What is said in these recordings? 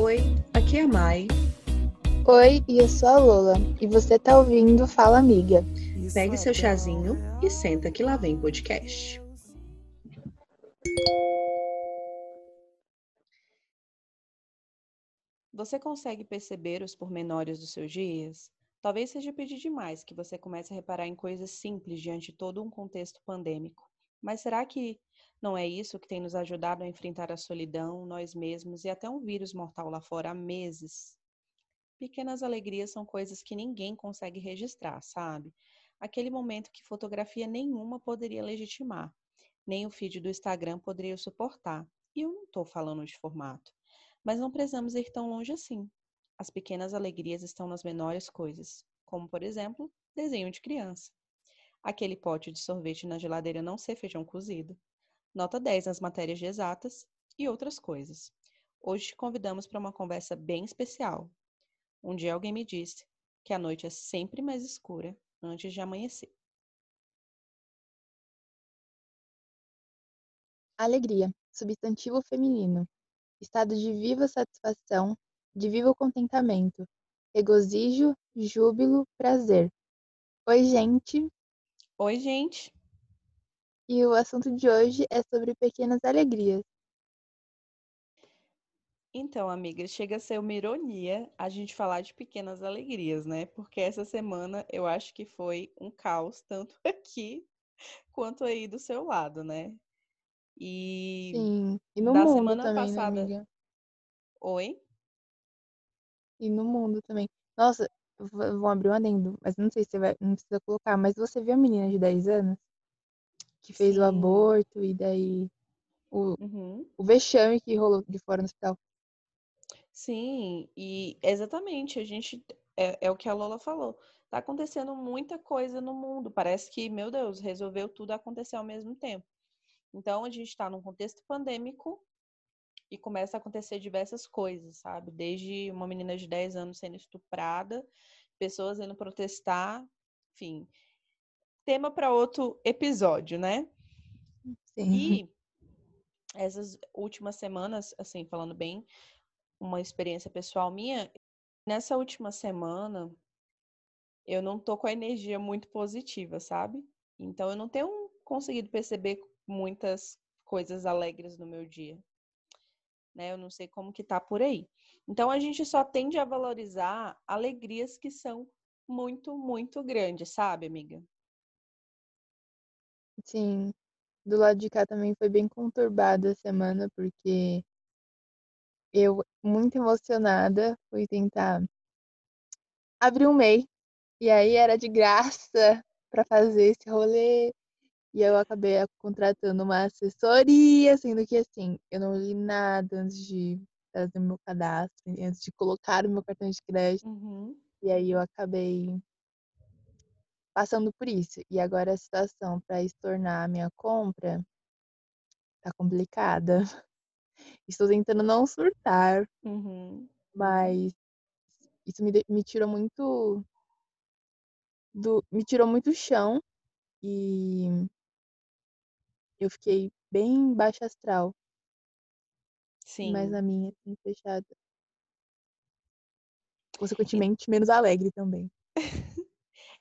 Oi, aqui é a Mai. Oi, e eu sou a Lola, e você tá ouvindo Fala Amiga. Pegue seu chazinho e senta que lá vem podcast. Você consegue perceber os pormenores dos seus dias? Talvez seja pedir demais que você comece a reparar em coisas simples diante de todo um contexto pandêmico. Mas será que não é isso que tem nos ajudado a enfrentar a solidão, nós mesmos e até um vírus mortal lá fora há meses? Pequenas alegrias são coisas que ninguém consegue registrar, sabe? Aquele momento que fotografia nenhuma poderia legitimar, nem o feed do Instagram poderia suportar. E eu não estou falando de formato. Mas não precisamos ir tão longe assim. As pequenas alegrias estão nas menores coisas, como, por exemplo, desenho de criança. Aquele pote de sorvete na geladeira não ser feijão cozido nota 10 nas matérias de exatas e outras coisas. Hoje te convidamos para uma conversa bem especial. Um dia alguém me disse que a noite é sempre mais escura antes de amanhecer. Alegria, substantivo feminino. Estado de viva satisfação, de vivo contentamento, regozijo, júbilo, prazer. Oi, gente. Oi, gente. E o assunto de hoje é sobre pequenas alegrias. Então, amiga, chega a ser uma ironia a gente falar de pequenas alegrias, né? Porque essa semana eu acho que foi um caos, tanto aqui quanto aí do seu lado, né? E, Sim. e no da mundo semana também, né, passada. Né, amiga? Oi? E no mundo também. Nossa, vou abrir um adendo, mas não sei se você vai, não precisa colocar, mas você viu a menina de 10 anos? Que fez Sim. o aborto e daí o, uhum. o vexame que rolou de fora no hospital. Sim, e exatamente, a gente é, é o que a Lola falou. Tá acontecendo muita coisa no mundo. Parece que, meu Deus, resolveu tudo acontecer ao mesmo tempo. Então, a gente está num contexto pandêmico e começa a acontecer diversas coisas, sabe? Desde uma menina de 10 anos sendo estuprada, pessoas indo protestar, enfim tema para outro episódio, né? Sim. E essas últimas semanas, assim, falando bem, uma experiência pessoal minha, nessa última semana eu não tô com a energia muito positiva, sabe? Então eu não tenho conseguido perceber muitas coisas alegres no meu dia. Né? Eu não sei como que tá por aí. Então a gente só tende a valorizar alegrias que são muito, muito grandes, sabe, amiga? Sim, do lado de cá também foi bem conturbada a semana, porque eu, muito emocionada, fui tentar abrir um MEI, e aí era de graça para fazer esse rolê, e eu acabei contratando uma assessoria, sendo que assim, eu não li nada antes de fazer meu cadastro, antes de colocar o meu cartão de crédito. Uhum. E aí eu acabei passando por isso. E agora a situação para estornar a minha compra tá complicada. Estou tentando não surtar, uhum. mas isso me, me tirou muito do me tirou muito chão e eu fiquei bem baixa astral. Sim. Mas a minha assim, fechada. Consequentemente, menos alegre também.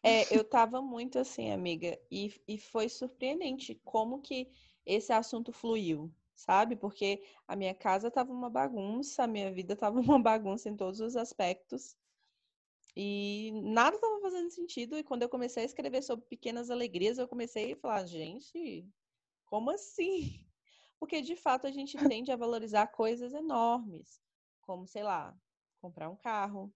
É, eu tava muito assim, amiga, e, e foi surpreendente como que esse assunto fluiu, sabe? Porque a minha casa tava uma bagunça, a minha vida tava uma bagunça em todos os aspectos. E nada tava fazendo sentido. E quando eu comecei a escrever sobre pequenas alegrias, eu comecei a falar, gente, como assim? Porque de fato a gente tende a valorizar coisas enormes, como, sei lá, comprar um carro,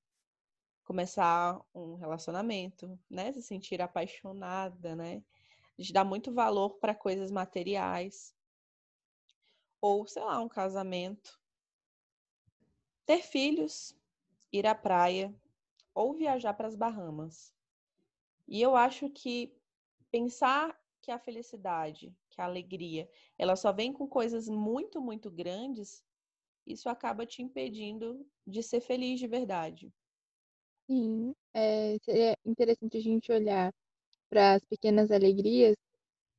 começar um relacionamento, né? Se sentir apaixonada, né? A gente dá muito valor para coisas materiais. Ou, sei lá, um casamento. Ter filhos, ir à praia ou viajar para as Bahamas. E eu acho que pensar que a felicidade, que a alegria, ela só vem com coisas muito, muito grandes, isso acaba te impedindo de ser feliz de verdade. Sim, é, seria interessante a gente olhar para as pequenas alegrias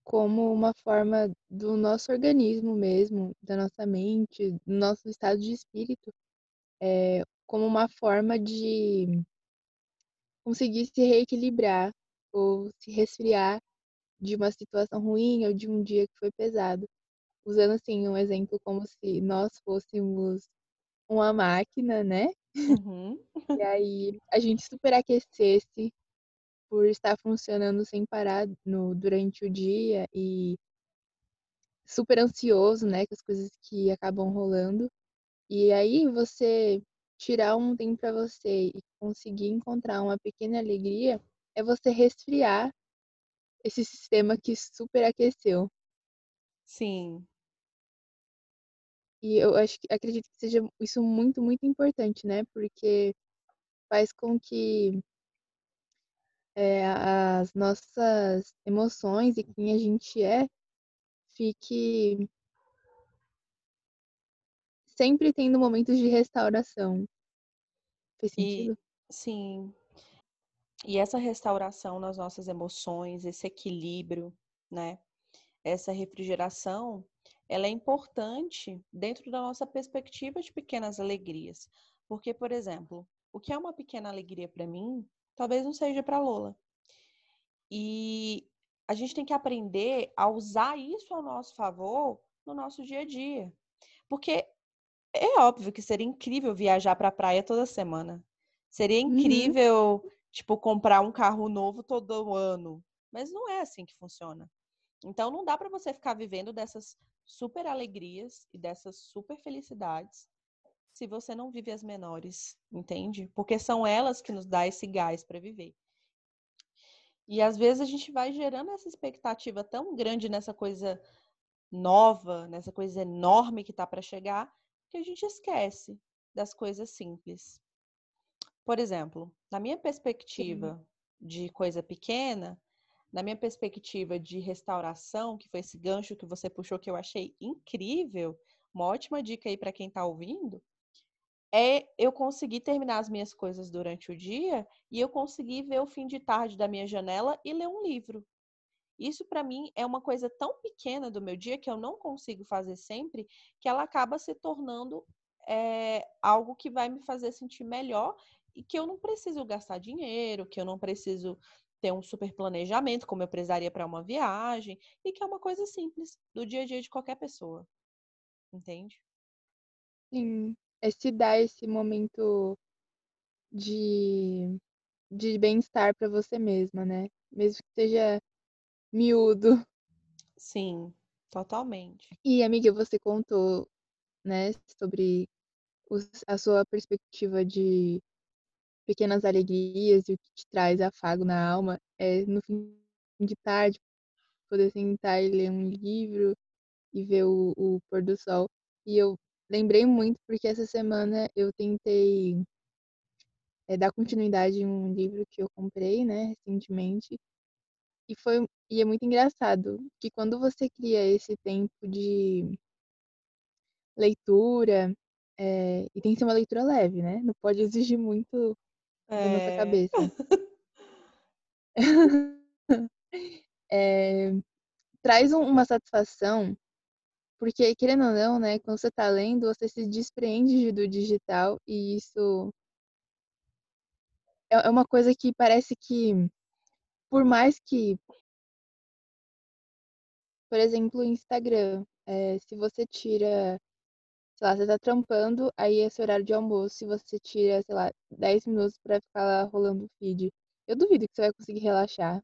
como uma forma do nosso organismo mesmo, da nossa mente, do nosso estado de espírito, é, como uma forma de conseguir se reequilibrar ou se resfriar de uma situação ruim ou de um dia que foi pesado. Usando assim um exemplo como se nós fôssemos uma máquina, né? Uhum. E aí a gente superaquecesse por estar funcionando sem parar no, durante o dia e super ansioso, né, com as coisas que acabam rolando. E aí você tirar um tempo para você e conseguir encontrar uma pequena alegria é você resfriar esse sistema que superaqueceu. Sim. E eu acho que acredito que seja isso muito, muito importante, né? Porque faz com que é, as nossas emoções e quem a gente é fique sempre tendo momentos de restauração. Faz E sentido? sim. E essa restauração nas nossas emoções, esse equilíbrio, né? Essa refrigeração, ela é importante dentro da nossa perspectiva de pequenas alegrias. Porque, por exemplo, o que é uma pequena alegria para mim, talvez não seja para Lola. E a gente tem que aprender a usar isso ao nosso favor no nosso dia a dia. Porque é óbvio que seria incrível viajar para a praia toda semana. Seria Uhum. incrível, tipo, comprar um carro novo todo ano. Mas não é assim que funciona. Então não dá para você ficar vivendo dessas super alegrias e dessas super felicidades se você não vive as menores, entende? Porque são elas que nos dá esse gás para viver. E às vezes a gente vai gerando essa expectativa tão grande nessa coisa nova, nessa coisa enorme que tá para chegar, que a gente esquece das coisas simples. Por exemplo, na minha perspectiva Sim. de coisa pequena, na minha perspectiva de restauração, que foi esse gancho que você puxou que eu achei incrível, uma ótima dica aí para quem está ouvindo, é eu conseguir terminar as minhas coisas durante o dia e eu conseguir ver o fim de tarde da minha janela e ler um livro. Isso para mim é uma coisa tão pequena do meu dia que eu não consigo fazer sempre, que ela acaba se tornando é, algo que vai me fazer sentir melhor e que eu não preciso gastar dinheiro, que eu não preciso ter um super planejamento, como eu precisaria para uma viagem, e que é uma coisa simples do dia a dia de qualquer pessoa. Entende? Sim, é se dar esse momento de, de bem-estar para você mesma, né? Mesmo que seja miúdo. Sim, totalmente. E, amiga, você contou, né, sobre os, a sua perspectiva de pequenas alegrias e o que te traz afago na alma. É no fim de tarde, poder sentar e ler um livro e ver o, o pôr do sol. E eu lembrei muito porque essa semana eu tentei é, dar continuidade em um livro que eu comprei, né, recentemente. E foi e é muito engraçado que quando você cria esse tempo de leitura, é, e tem que ser uma leitura leve, né? Não pode exigir muito é... da nossa cabeça. é, traz uma satisfação, porque querendo ou não, né, quando você está lendo, você se desprende do digital e isso é uma coisa que parece que, por mais que, por exemplo, o Instagram, é, se você tira, sei lá, você tá trampando, aí esse horário de almoço, se você tira, sei lá, 10 minutos para ficar lá rolando o feed, eu duvido que você vai conseguir relaxar.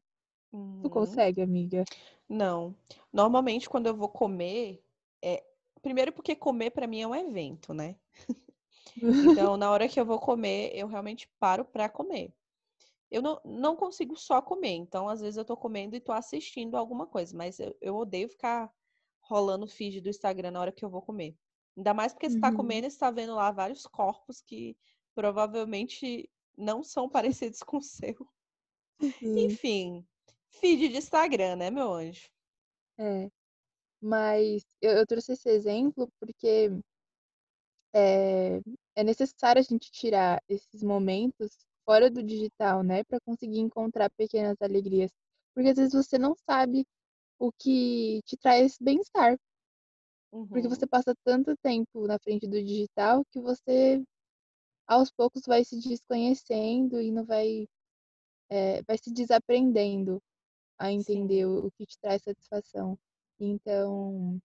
Tu consegue, amiga? Não. Normalmente, quando eu vou comer, é... primeiro porque comer para mim é um evento, né? Então, na hora que eu vou comer, eu realmente paro para comer. Eu não, não consigo só comer, então às vezes eu tô comendo e tô assistindo alguma coisa, mas eu, eu odeio ficar rolando o feed do Instagram na hora que eu vou comer. Ainda mais porque você tá comendo e está vendo lá vários corpos que provavelmente não são parecidos com o seu. Enfim, feed de Instagram, né, meu anjo? É. Mas eu, eu trouxe esse exemplo porque é, é necessário a gente tirar esses momentos fora do digital, né, para conseguir encontrar pequenas alegrias. Porque às vezes você não sabe o que te traz bem-estar. Uhum. Porque você passa tanto tempo na frente do digital que você aos poucos vai se desconhecendo e não vai, é, vai se desaprendendo a entender o, o que te traz satisfação. Então,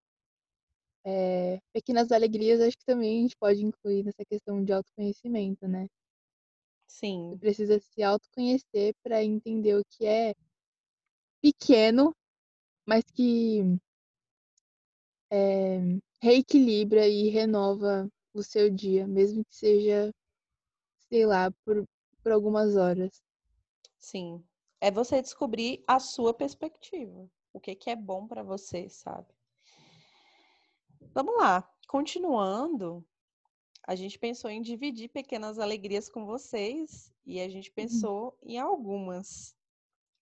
é, pequenas alegrias acho que também a gente pode incluir nessa questão de autoconhecimento, né? Você Sim, precisa se autoconhecer para entender o que é pequeno, mas que é, reequilibra e renova o seu dia, mesmo que seja, sei lá, por, por algumas horas. sim. É você descobrir a sua perspectiva. O que que é bom para você, sabe? Vamos lá. Continuando, a gente pensou em dividir pequenas alegrias com vocês e a gente pensou em algumas.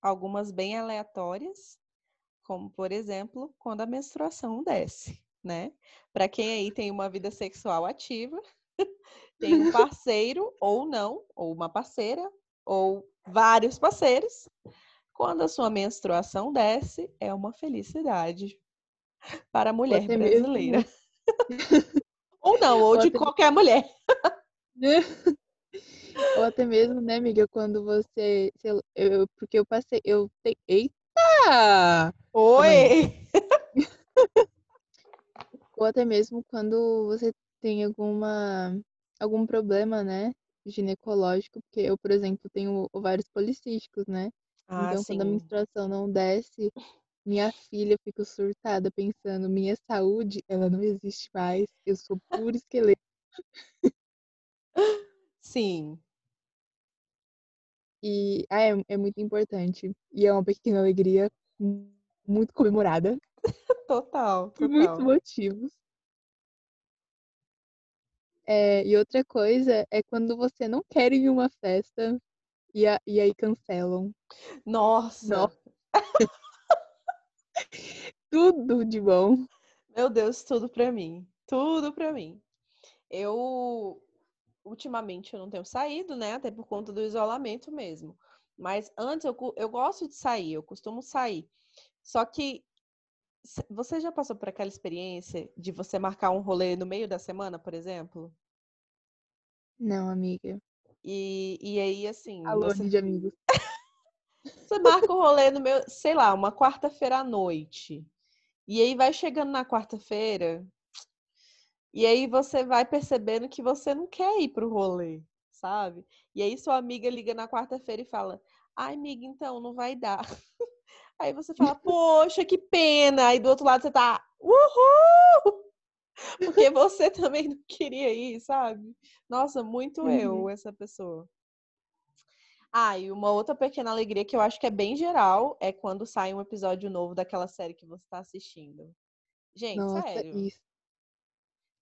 Algumas bem aleatórias, como por exemplo, quando a menstruação desce, né? Para quem aí tem uma vida sexual ativa, tem um parceiro ou não, ou uma parceira, ou vários parceiros, quando a sua menstruação desce, é uma felicidade para a mulher até brasileira. mesmo, Ou não, ou ou de até, qualquer mulher. ou até mesmo, né, amiga, quando você, eu, porque eu passei, eu te, Oi! Ou até mesmo quando você tem alguma algum problema, né, ginecológico, porque eu, por exemplo, tenho ovários policísticos, né? Ah, Então, quando a sim. menstruação não desce, minha filha fica surtada pensando, minha saúde, ela não existe mais, eu sou puro esqueleto. Sim, E ah, é, é muito importante. E é uma pequena alegria mu- muito comemorada, total, por muitos motivos. É, e outra coisa é quando você não quer ir em uma festa e, a- e aí cancelam. Nossa, Nossa, tudo de bom. meu Deus, tudo pra mim. Tudo pra mim. Eu ultimamente eu não tenho saído, né? Até por conta do isolamento mesmo. Mas antes eu, eu gosto de sair, eu costumo sair. Só que você já passou por aquela experiência de você marcar um rolê no meio da semana, por exemplo? Não, amiga. E, e aí, assim, Alô, você, de amigos. você marca o rolê no meio, sei lá, uma quarta-feira à noite. E aí vai chegando na quarta-feira, E aí você vai percebendo que você não quer ir pro rolê, sabe? E aí sua amiga liga na quarta-feira e fala: Ai, amiga, então não vai dar. Aí você fala: Poxa, que pena. Aí do outro lado você tá: Uhul! Porque você também não queria ir, sabe? Nossa, muito Uhum. eu, essa pessoa. Ah, e uma outra pequena alegria que eu acho que é bem geral é quando sai um episódio novo daquela série que você tá assistindo. Gente, Nossa, sério, isso.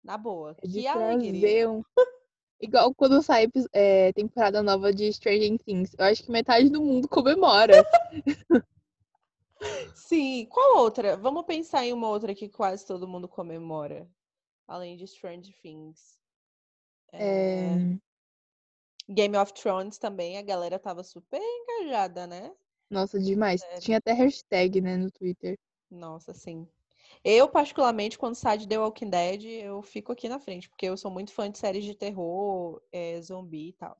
Na boa, É de que alegria. um. Igual quando sai é, temporada nova de Stranger Things. Eu acho que metade do mundo comemora. Sim, qual outra? Vamos pensar em uma outra que quase todo mundo comemora, além de Stranger Things. É, É, Game of Thrones também, a galera tava super engajada, né? Nossa, demais. Sério. Tinha até hashtag, né, no Twitter. Nossa, sim. Eu, particularmente, quando sai de The Walking Dead, eu fico aqui na frente, porque eu sou muito fã de séries de terror, é, zumbi e tal.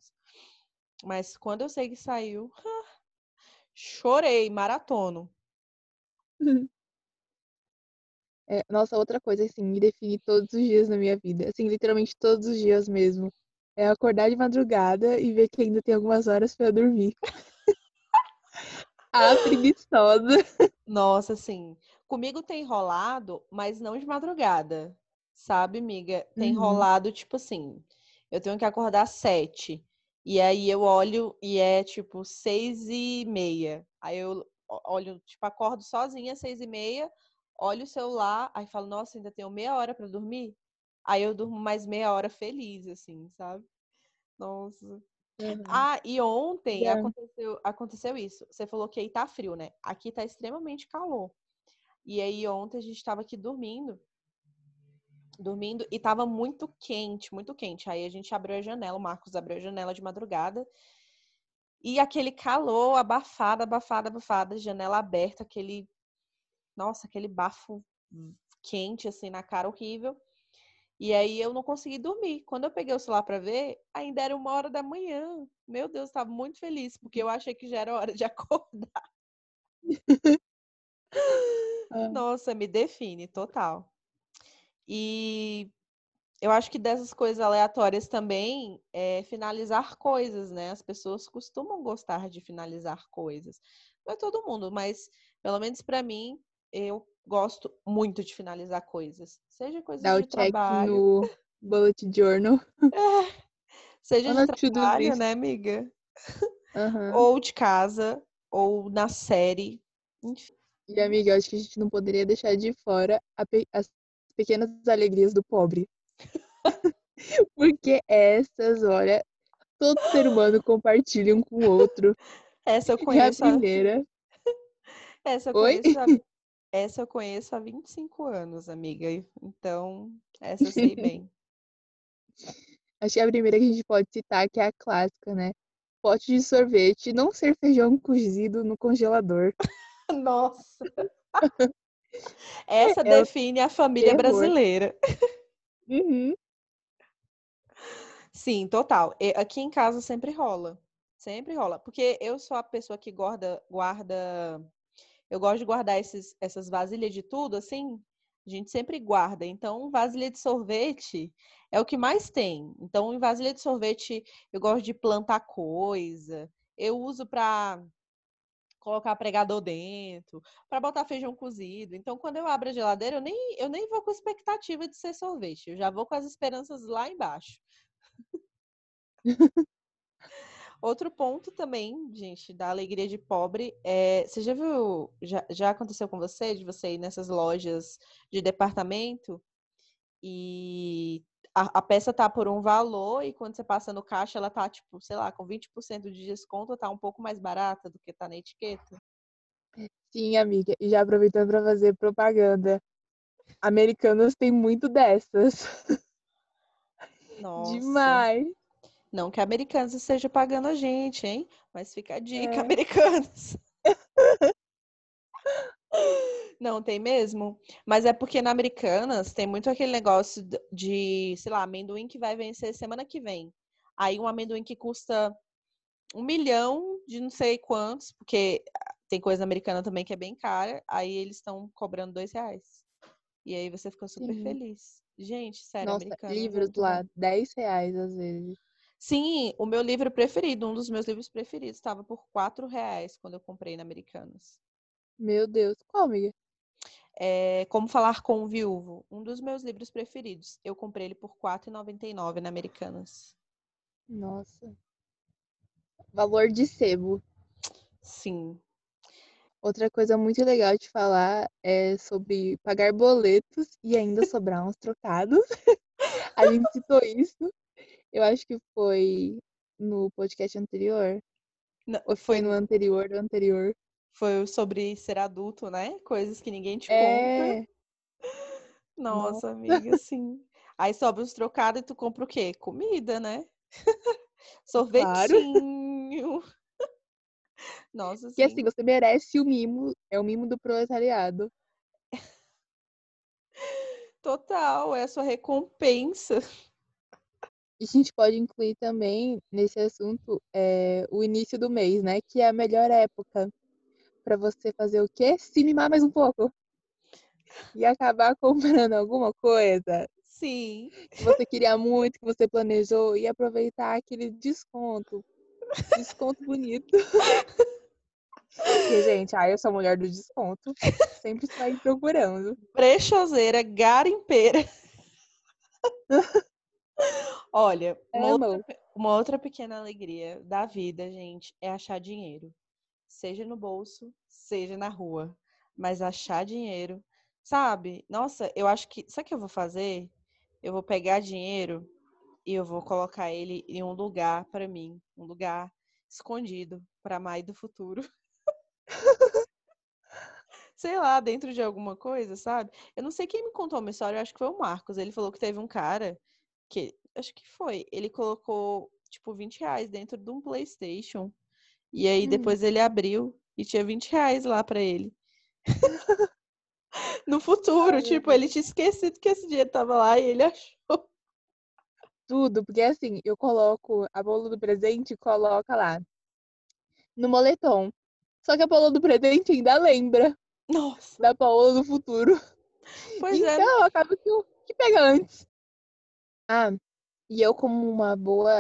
Mas quando eu sei que saiu, chorei, maratono. É, nossa, outra coisa, assim, me define todos os dias na minha vida. Assim, literalmente todos os dias mesmo. É acordar de madrugada e ver que ainda tem algumas horas pra eu dormir. Ah, preguiçosa. Nossa, assim, comigo tem rolado, mas não de madrugada, sabe, amiga? Tem Uhum. rolado, tipo assim, eu tenho que acordar às sete, e aí eu olho e é, tipo, seis e meia. Aí eu olho, tipo, acordo sozinha às seis e meia, olho o celular, aí falo, nossa, ainda tenho meia hora pra dormir? Aí eu durmo mais meia hora feliz, assim, sabe? Nossa. Uhum. Ah, e ontem aconteceu, aconteceu isso. Você falou que aí tá frio, né? Aqui tá extremamente calor. E aí ontem a gente tava aqui dormindo, dormindo e tava muito quente, muito quente. Aí a gente abriu a janela, o Marcos abriu a janela de madrugada e aquele calor abafado, abafado, abafado, janela aberta, aquele, nossa, aquele bafo quente assim na cara horrível. E aí eu não consegui dormir. Quando eu peguei o celular para ver, ainda era uma hora da manhã. Meu Deus, estava muito feliz, porque eu achei que já era hora de acordar. Ah. Nossa, me define, total. E eu acho que dessas coisas aleatórias também é finalizar coisas, né? As pessoas costumam gostar de finalizar coisas. Não é todo mundo, mas pelo menos para mim, eu gosto muito de finalizar coisas. Seja coisas Dá o de check trabalho. no bullet journal. É, seja de trabalho, né, amiga? Aham. Ou de casa, ou na série. Enfim. E, amiga, eu acho que a gente não poderia deixar de fora a pe- as pequenas alegrias do pobre. Porque essas, olha, todo ser humano compartilha um com o outro. Essa eu E a conheço. primeira. Essa eu Oi? conheço há, essa eu conheço há 25 anos, amiga. Então, essa eu sei bem. Acho que a primeira que a gente pode citar, que é a clássica, né? Pote de sorvete, não ser feijão cozido no congelador. Nossa! Essa É define a família brasileira. Uhum. Sim, total. Aqui em casa sempre rola. Sempre rola. Porque eu sou a pessoa que guarda, guarda. Eu gosto de guardar esses, essas vasilhas de tudo, assim. A gente sempre guarda. Então, vasilha de sorvete é o que mais tem. Então, em vasilha de sorvete, eu gosto de plantar coisa. Eu uso para colocar pregador dentro, para botar feijão cozido. Então, quando eu abro a geladeira, eu nem, eu nem vou com expectativa de ser sorvete. Eu já vou com as esperanças lá embaixo. Outro ponto também, gente, da alegria de pobre é. Você já viu? Já, já aconteceu com você de você ir nessas lojas de departamento e a, a peça tá por um valor e quando você passa no caixa ela tá, tipo, sei lá, com 20% de desconto, tá um pouco mais barata do que tá na etiqueta? Sim, amiga. E já aproveitando para fazer propaganda. Americanas tem muito dessas. Nossa. Demais. Não que Americanas esteja pagando a gente, hein? Mas fica a dica, É. Americanas. Não, tem mesmo. Mas é porque na Americanas tem muito aquele negócio de, sei lá, amendoim que vai vencer semana que vem. Aí um amendoim que custa um milhão de não sei quantos, porque tem coisa americana também que é bem cara, aí eles estão cobrando dois reais. E aí você fica super feliz. Gente, sério, Nossa, é livros bom. lá, 10 reais às vezes. Sim, o meu livro preferido, um dos meus livros preferidos, estava por quatro reais quando eu comprei na Americanas. Meu Deus. Qual, amiga? É Como Falar com um Viúvo, um dos meus livros preferidos. Eu comprei ele por R$ 4,99 na Americanas. Nossa. Valor de sebo. Sim. Outra coisa muito legal de falar é sobre pagar boletos e ainda sobrar uns trocados. A gente citou isso. Eu acho que foi no podcast anterior. Não, foi no anterior do anterior. Foi sobre ser adulto, né? Coisas que ninguém te conta. É, Nossa, amiga, sim. Aí sobra uns trocados e tu compra o quê? Comida, né? Sorvetinho. Nossa, que assim, sim. você merece o mimo. É o mimo do proletariado. Total, é a sua recompensa. E a gente pode incluir também nesse assunto é, o início do mês, né? Que é a melhor época para você fazer o quê? Se mimar mais um pouco. E acabar comprando alguma coisa Sim. que você queria muito, que você planejou, e aproveitar aquele desconto. Desconto bonito. Porque, gente, ai, eu sou a mulher do desconto. Sempre sair procurando. Brechoseira, garimpeira. Olha, uma outra, uma outra pequena alegria da vida, gente, é achar dinheiro. Seja no bolso, seja na rua. Mas achar dinheiro, sabe? Nossa, eu acho que. Sabe o que eu vou fazer? Eu vou pegar dinheiro e eu vou colocar ele em um lugar para mim. Um lugar escondido para Mai do futuro. sei lá, dentro de alguma coisa, sabe? Eu não sei quem me contou uma história, eu acho que foi o Marcos. Ele falou que teve um cara que, acho que foi, ele colocou, tipo, 20 reais dentro de um PlayStation. E aí Hum. depois ele abriu e tinha 20 reais lá pra ele. no futuro, Ai, tipo, ele tinha esquecido que esse dinheiro tava lá e ele achou. tudo, porque assim, eu coloco a bolo do presente e coloca lá no moletom. Só que a Paola do presente ainda lembra Nossa. da Paola do futuro. Pois é. então, acaba que, que pega antes. Ah, e eu, como uma boa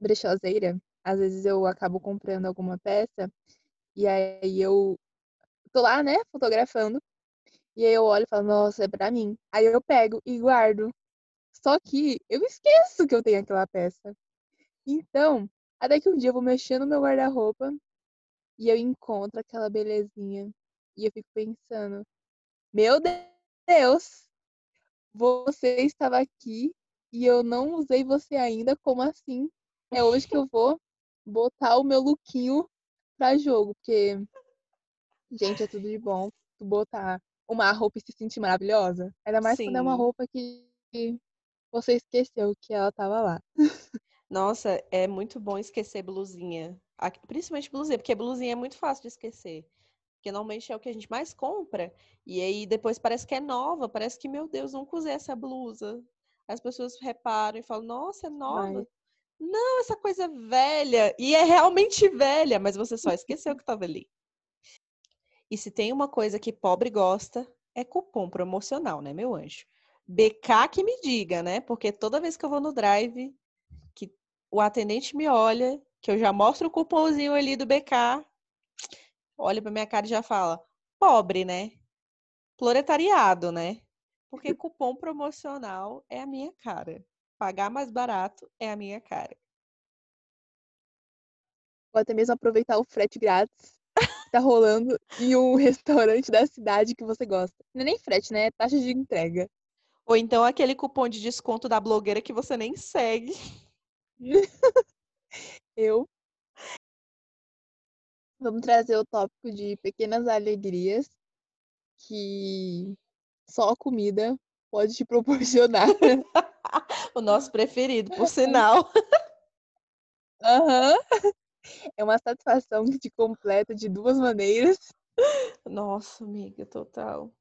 brechoseira, às vezes eu acabo comprando alguma peça e aí eu tô lá, né, fotografando. E aí eu olho e falo, nossa, é pra mim. Aí eu pego e guardo. Só que eu esqueço que eu tenho aquela peça. Então, até que um dia eu vou mexer no meu guarda-roupa e eu encontro aquela belezinha. E eu fico pensando, meu Deus, você estava aqui e eu não usei você ainda, como assim? É hoje que eu vou botar o meu lookinho pra jogo, porque, gente, é tudo de bom tu botar uma roupa e se sentir maravilhosa. Ainda mais quando é uma Sim. roupa que você esqueceu que ela tava lá. Nossa, é muito bom esquecer blusinha. Principalmente blusinha, porque blusinha é muito fácil de esquecer. Porque normalmente é o que a gente mais compra. E aí depois parece que é nova, parece que, meu Deus, nunca usei essa blusa. As pessoas reparam e falam, nossa, é nova. Mas Não, essa coisa é velha. E é realmente velha, mas você só esqueceu que estava ali. E se tem uma coisa que pobre gosta, é cupom promocional, né, meu anjo? BK que me diga, né? Porque toda vez que eu vou no drive, que o atendente me olha, que eu já mostro o cupomzinho ali do BK, olha pra minha cara e já fala: pobre, né? Proletariado, né? Porque cupom promocional é a minha cara. Pagar mais barato é a minha cara. ou até mesmo aproveitar o frete grátis que tá rolando em um restaurante da cidade que você gosta. Não é nem frete, né? É taxa de entrega. Ou então aquele cupom de desconto da blogueira que você nem segue. Eu. Vamos trazer o tópico de pequenas alegrias que só a comida pode te proporcionar. O nosso preferido, por sinal. Aham. É uma satisfação que te completa de duas maneiras. Nossa, amiga, total.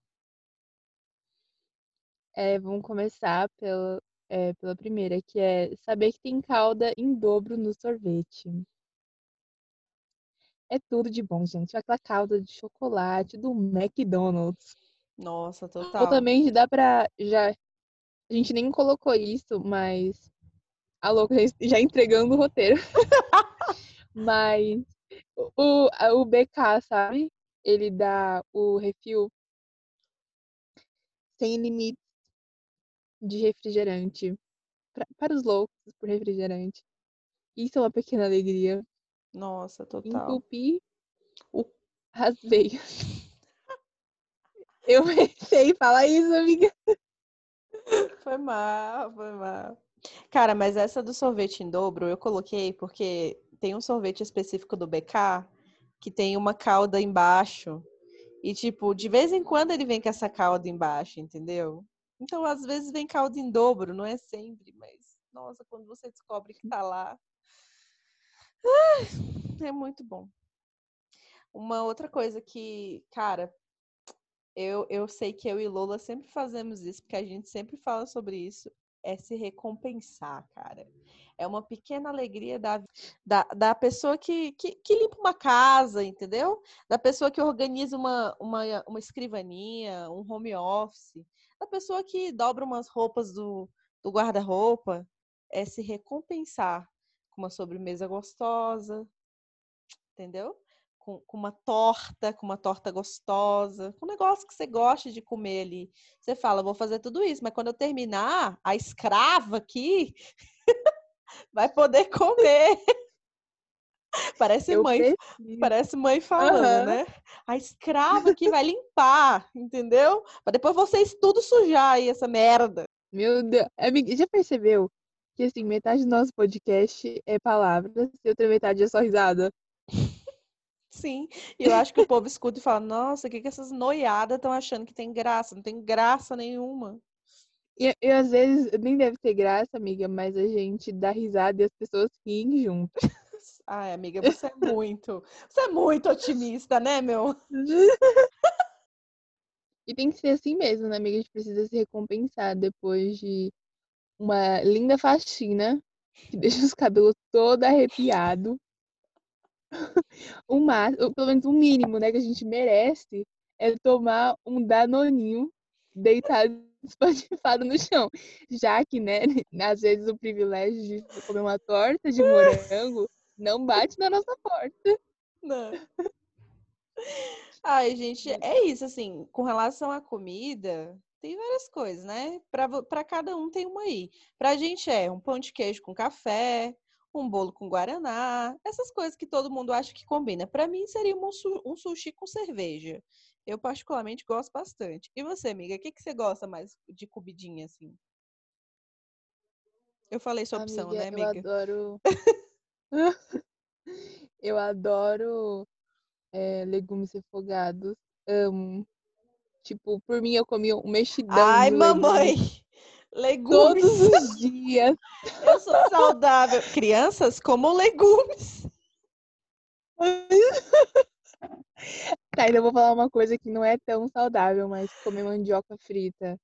É, vamos começar pela, é, pela primeira, que é saber que tem calda em dobro no sorvete. É tudo de bom, gente. Aquela calda de chocolate do McDonald's. Nossa, Ou total. também dá pra. Já, a gente nem colocou isso, mas. A louca já entregando o roteiro. Mas o, o BK, sabe? Ele dá o refil sem limite de refrigerante pra- para os loucos por refrigerante. Isso é uma pequena alegria. Nossa, total. Entupi O- as veias. Eu pensei, fala isso, amiga. Foi mal, foi mal. Cara, mas essa do sorvete em dobro eu coloquei porque tem um sorvete específico do BK que tem uma cauda embaixo. E, tipo, de vez em quando ele vem com essa cauda embaixo, entendeu? Então, às vezes vem calda em dobro, não é sempre, mas, nossa, quando você descobre que tá lá, é muito bom. Uma outra coisa que, cara, eu, eu sei que eu e Lola sempre fazemos isso, porque a gente sempre fala sobre isso, é se recompensar, cara. É uma pequena alegria da, da, da pessoa que, que, que limpa uma casa, entendeu? Da pessoa que organiza uma, uma, uma escrivaninha, um home office, da pessoa que dobra umas roupas do, do guarda-roupa. É se recompensar com uma sobremesa gostosa, entendeu? Com, com uma torta, com uma torta gostosa, com um negócio que você gosta de comer ali. Você fala, vou fazer tudo isso, mas quando eu terminar, a escrava aqui vai poder comer. Parece Eu mãe, parece mãe falando, Aham. né? A escrava aqui vai limpar, entendeu? Para depois vocês tudo sujar aí essa merda. Meu Deus. Amiga, já percebeu que assim, metade do nosso podcast é palavras e outra metade é só risada? Sim, e eu acho que o povo escuta e fala: Nossa, o que, que essas noiadas estão achando que tem graça? Não tem graça nenhuma. E, e às vezes nem deve ter graça, amiga, mas a gente dá risada e as pessoas riem junto. Ai, amiga, você é muito, você é muito otimista, né, meu? E tem que ser assim mesmo, né, amiga? A gente precisa se recompensar depois de uma linda faxina que deixa os cabelos todo arrepiado. o máximo, pelo menos o mínimo, né, que a gente merece é tomar um danoninho deitado espatifado no chão. Já que, né, às vezes o privilégio de comer uma torta de morango não bate na nossa porta. Não. Ai, gente, é isso, assim, com relação à comida, tem várias coisas, né? Para cada um tem uma aí. Pra gente é um pão de queijo com café, um bolo com guaraná, essas coisas que todo mundo acha que combina. Para mim seria um, um, sushi com cerveja. Eu particularmente gosto bastante. E você, amiga, o que, que você gosta mais de comidinha assim? Eu falei sua amiga, opção, né, amiga? Eu adoro. eu adoro é, legumes refogados. Amo. Tipo, por mim eu comia um mexidão. Ai, mamãe! Legumes. Todos os dias. Eu sou saudável. Crianças como legumes. tá, ainda vou falar uma coisa que não é tão saudável, mas comer mandioca frita.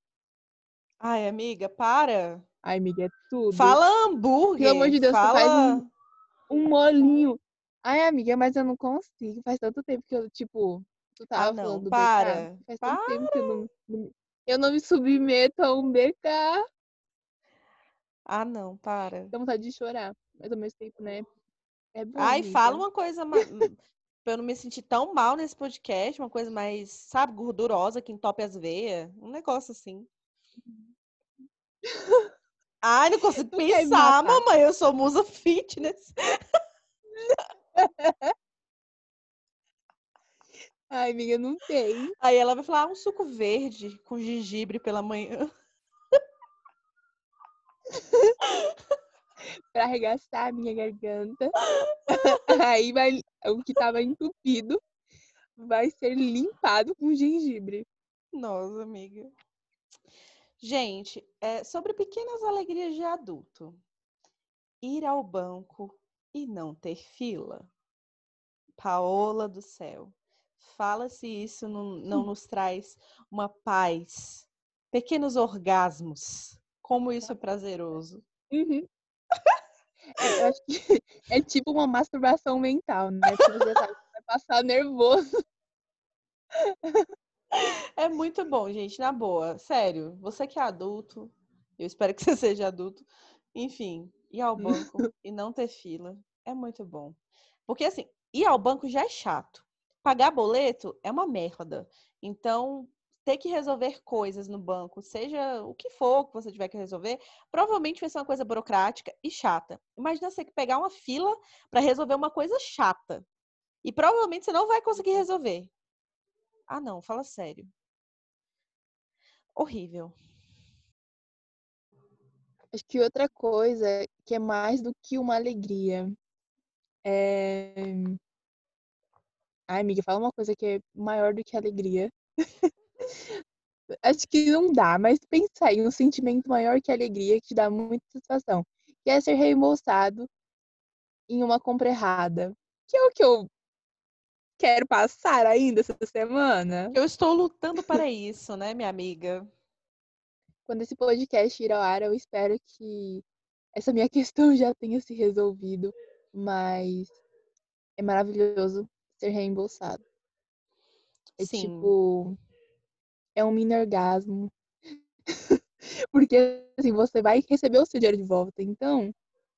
Ai, amiga, para. Ai, amiga, é tudo. Fala hambúrguer. Pelo amor de Deus, fala... faz um, um molinho. Ai, amiga, mas eu não consigo. Faz tanto tempo que eu, tipo, tu tava ah, não, falando do para, BK. Faz para. tanto tempo que eu não, eu não me submeto a um BK. Ah, não, para. Dá vontade de chorar. Mas ao mesmo tempo, né? É bom. Ai, fala uma coisa mais. pra eu não me sentir tão mal nesse podcast, uma coisa mais, sabe, gordurosa, que entope as veias. Um negócio assim. Ai, não consigo pensar, mamãe. Eu sou musa fitness. Ai, amiga, não tem. Aí ela vai falar ah, um suco verde com gengibre pela manhã. pra arregaçar a minha garganta. Aí vai o que tava entupido vai ser limpado com gengibre. Nossa, amiga. Gente, é, sobre pequenas alegrias de adulto. Ir ao banco e não ter fila. Paola do céu. Fala se isso não, não nos traz uma paz, pequenos orgasmos. Como isso é prazeroso. Uhum. É, eu acho que é tipo uma masturbação mental, né? Porque você sabe que vai passar nervoso. É muito bom, gente, na boa. Sério, você que é adulto, eu espero que você seja adulto. Enfim, ir ao banco e não ter fila é muito bom. Porque assim, ir ao banco já é chato pagar boleto é uma merda. Então, ter que resolver coisas no banco, seja o que for que você tiver que resolver, provavelmente vai ser uma coisa burocrática e chata. Imagina você que pegar uma fila para resolver uma coisa chata. E provavelmente você não vai conseguir resolver. Ah, não, fala sério. Horrível. Acho que outra coisa que é mais do que uma alegria é Ai, amiga, fala uma coisa que é maior do que alegria. Acho que não dá, mas pensa em um sentimento maior que alegria que te dá muita satisfação. Que é ser reembolsado em uma compra errada. Que é o que eu quero passar ainda essa semana. Eu estou lutando para isso, né, minha amiga? Quando esse podcast ir ao ar, eu espero que essa minha questão já tenha se resolvido. Mas é maravilhoso ser reembolsado. É Sim. tipo. É um mini orgasmo. Porque assim, você vai receber o seu dinheiro de volta. Então,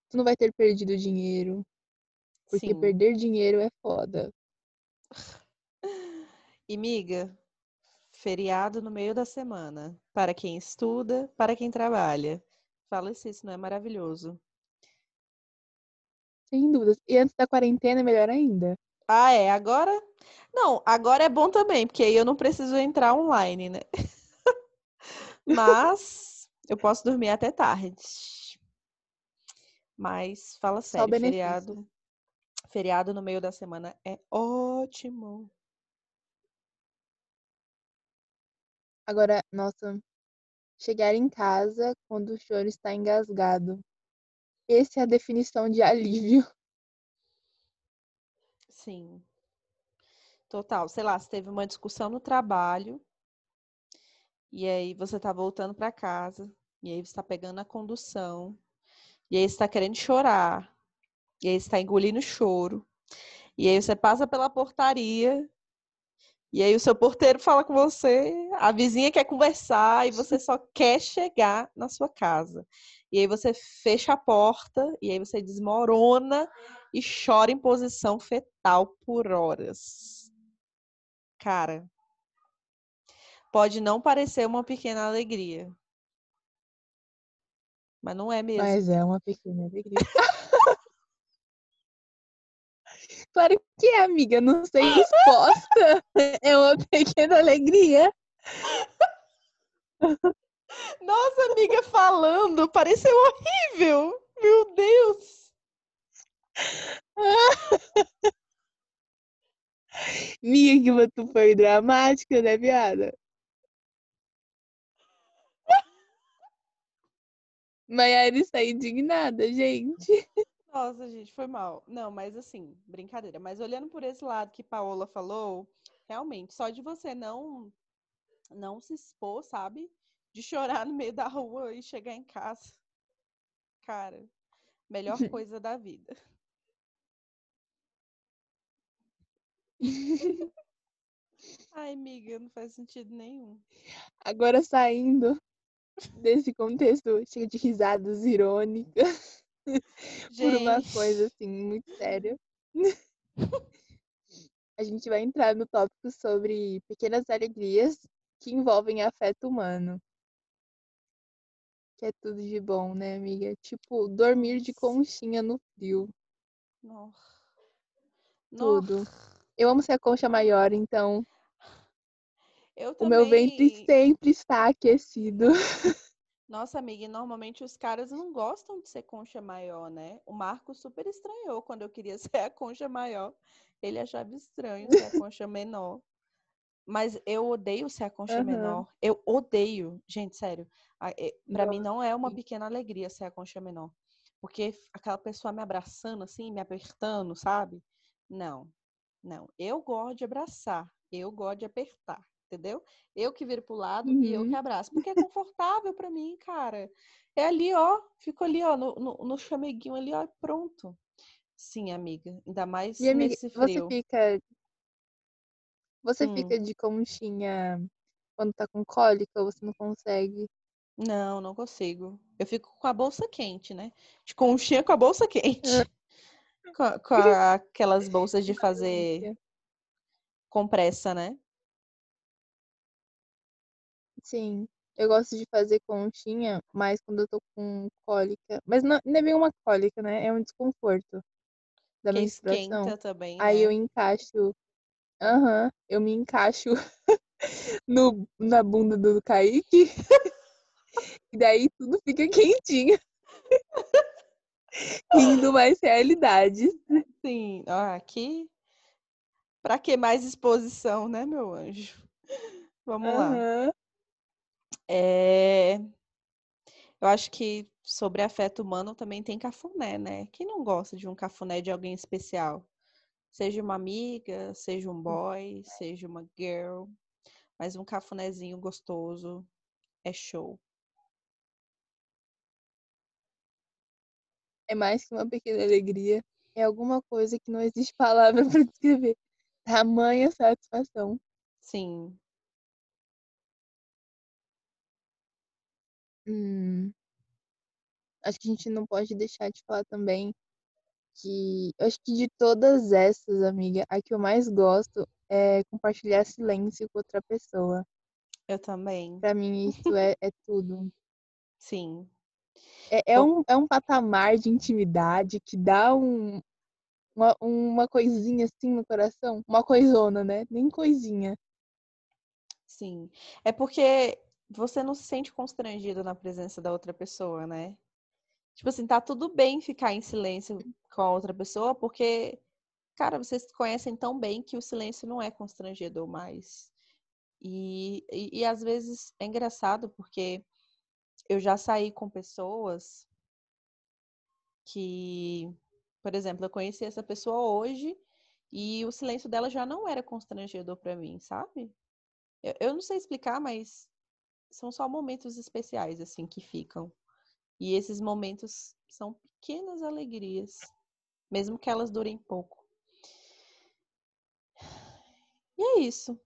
tu não vai ter perdido dinheiro. Porque Sim. perder dinheiro é foda. E miga, feriado no meio da semana. Para quem estuda, para quem trabalha. Fala se isso não é maravilhoso. Sem dúvidas. E antes da quarentena é melhor ainda. Ah, é. Agora. Não, agora é bom também, porque aí eu não preciso entrar online, né? Mas eu posso dormir até tarde. Mas fala sério, feriado. Feriado no meio da semana é ótimo. Agora, nossa, chegar em casa quando o choro está engasgado. Essa é a definição de alívio. Sim. Total. Sei lá, você teve uma discussão no trabalho e aí você tá voltando para casa, E aí você está pegando a condução. E aí você está querendo chorar. E aí você está engolindo choro. E aí você passa pela portaria. E aí o seu porteiro fala com você, a vizinha quer conversar e você só quer chegar na sua casa. E aí você fecha a porta e aí você desmorona e chora em posição fetal por horas. Cara, pode não parecer uma pequena alegria, mas não é mesmo. Mas é uma pequena alegria. claro que é, amiga. Não sei resposta. é uma pequena alegria. Nossa, amiga, falando, pareceu horrível. Meu Deus. Amiga, que tu foi dramática, né, viada? Maiara está indignada, gente. Nossa, gente, foi mal. Não, mas assim, brincadeira. Mas olhando por esse lado que Paola falou, realmente, só de você não não se expor, sabe? De chorar no meio da rua e chegar em casa. Cara, melhor coisa da vida. Ai, amiga, não faz sentido nenhum. Agora saindo desse contexto cheio de risadas irônicas por uma coisa assim muito séria. A gente vai entrar no tópico sobre pequenas alegrias que envolvem afeto humano. Que é tudo de bom, né, amiga? Tipo, dormir de conchinha no frio. Nossa. Tudo. Eu amo ser a concha maior, então Eu o meu ventre sempre está aquecido. Nossa, amiga, e normalmente os caras não gostam de ser concha maior, né? O Marco super estranhou quando eu queria ser a concha maior. Ele achava estranho ser a concha menor. Mas eu odeio ser a concha Aham. menor. Eu odeio. Gente, sério. a- é- Pra mim não é uma pequena alegria ser a concha menor. Porque aquela pessoa me abraçando assim, me apertando, sabe? Não. Não. Eu gosto de abraçar. Eu gosto de apertar. Entendeu? Eu que viro pro lado e eu Uhum. que abraço. Porque é confortável pra mim, cara. É ali, ó. Fico ali, ó, no, no, no chameguinho ali, ó, e pronto. Sim, amiga. Ainda mais E amiga, nesse você frio. fica, você Hum. fica de conchinha quando tá com cólica ou você não consegue? Não, não consigo. Eu fico com a bolsa quente, né? De conchinha com a bolsa quente. Com, a- com a- aquelas bolsas de fazer compressa, né? Sim, eu gosto de fazer conchinha, mas quando eu tô com cólica. Mas não, não é bem uma cólica, né? É um desconforto da Que menstruação. esquenta também, Aí eu né? encaixo. Aham, eu me encaixo no, na bunda do Kaique. E daí tudo fica quentinho. Rindo mais realidade. Sim. Ah, aqui. Pra que mais exposição, né, meu anjo? Vamos lá. Aham. É... Eu acho que sobre afeto humano também tem cafuné, né? Quem não gosta de um cafuné de alguém especial? Seja uma amiga, seja um boy, seja uma girl. Mas um cafunézinho gostoso é show. É mais que uma pequena alegria. É alguma coisa que não existe palavra para descrever. Tamanha satisfação. Sim. Hum, acho que a gente não pode deixar de falar também que eu acho que de todas essas, amiga, a que eu mais gosto é compartilhar silêncio com outra pessoa. Eu também. Pra mim isso é, é tudo. Sim. É, é um, é um patamar de intimidade que dá um, uma, uma coisinha assim no coração. Uma coisona, né? Nem coisinha. sim. É porque você não se sente constrangido na presença da outra pessoa, né? Tipo assim, tá tudo bem ficar em silêncio com a outra pessoa, porque, cara, vocês se conhecem tão bem que o silêncio não é constrangedor mais. E, e, e às vezes é engraçado porque eu já saí com pessoas que, por exemplo, eu conheci essa pessoa hoje e o silêncio dela já não era constrangedor pra mim, sabe? Eu, eu não sei explicar, mas são só momentos especiais assim que ficam. E esses momentos são pequenas alegrias, mesmo que elas durem pouco. E é isso.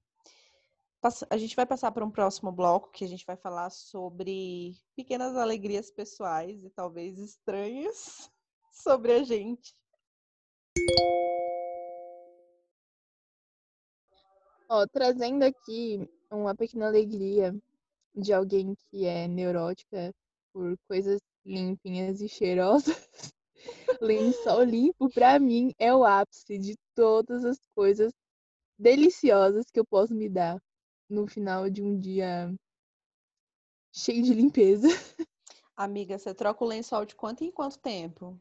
A gente vai passar para um próximo bloco que a gente vai falar sobre pequenas alegrias pessoais e talvez estranhas sobre a gente. Ó, trazendo aqui uma pequena alegria de alguém que é neurótica por coisas limpinhas e cheirosas. Lençol limpo, para mim, é o ápice de todas as coisas deliciosas que eu posso me dar no final de um dia cheio de limpeza. Amiga, você troca o lençol de quanto em quanto tempo?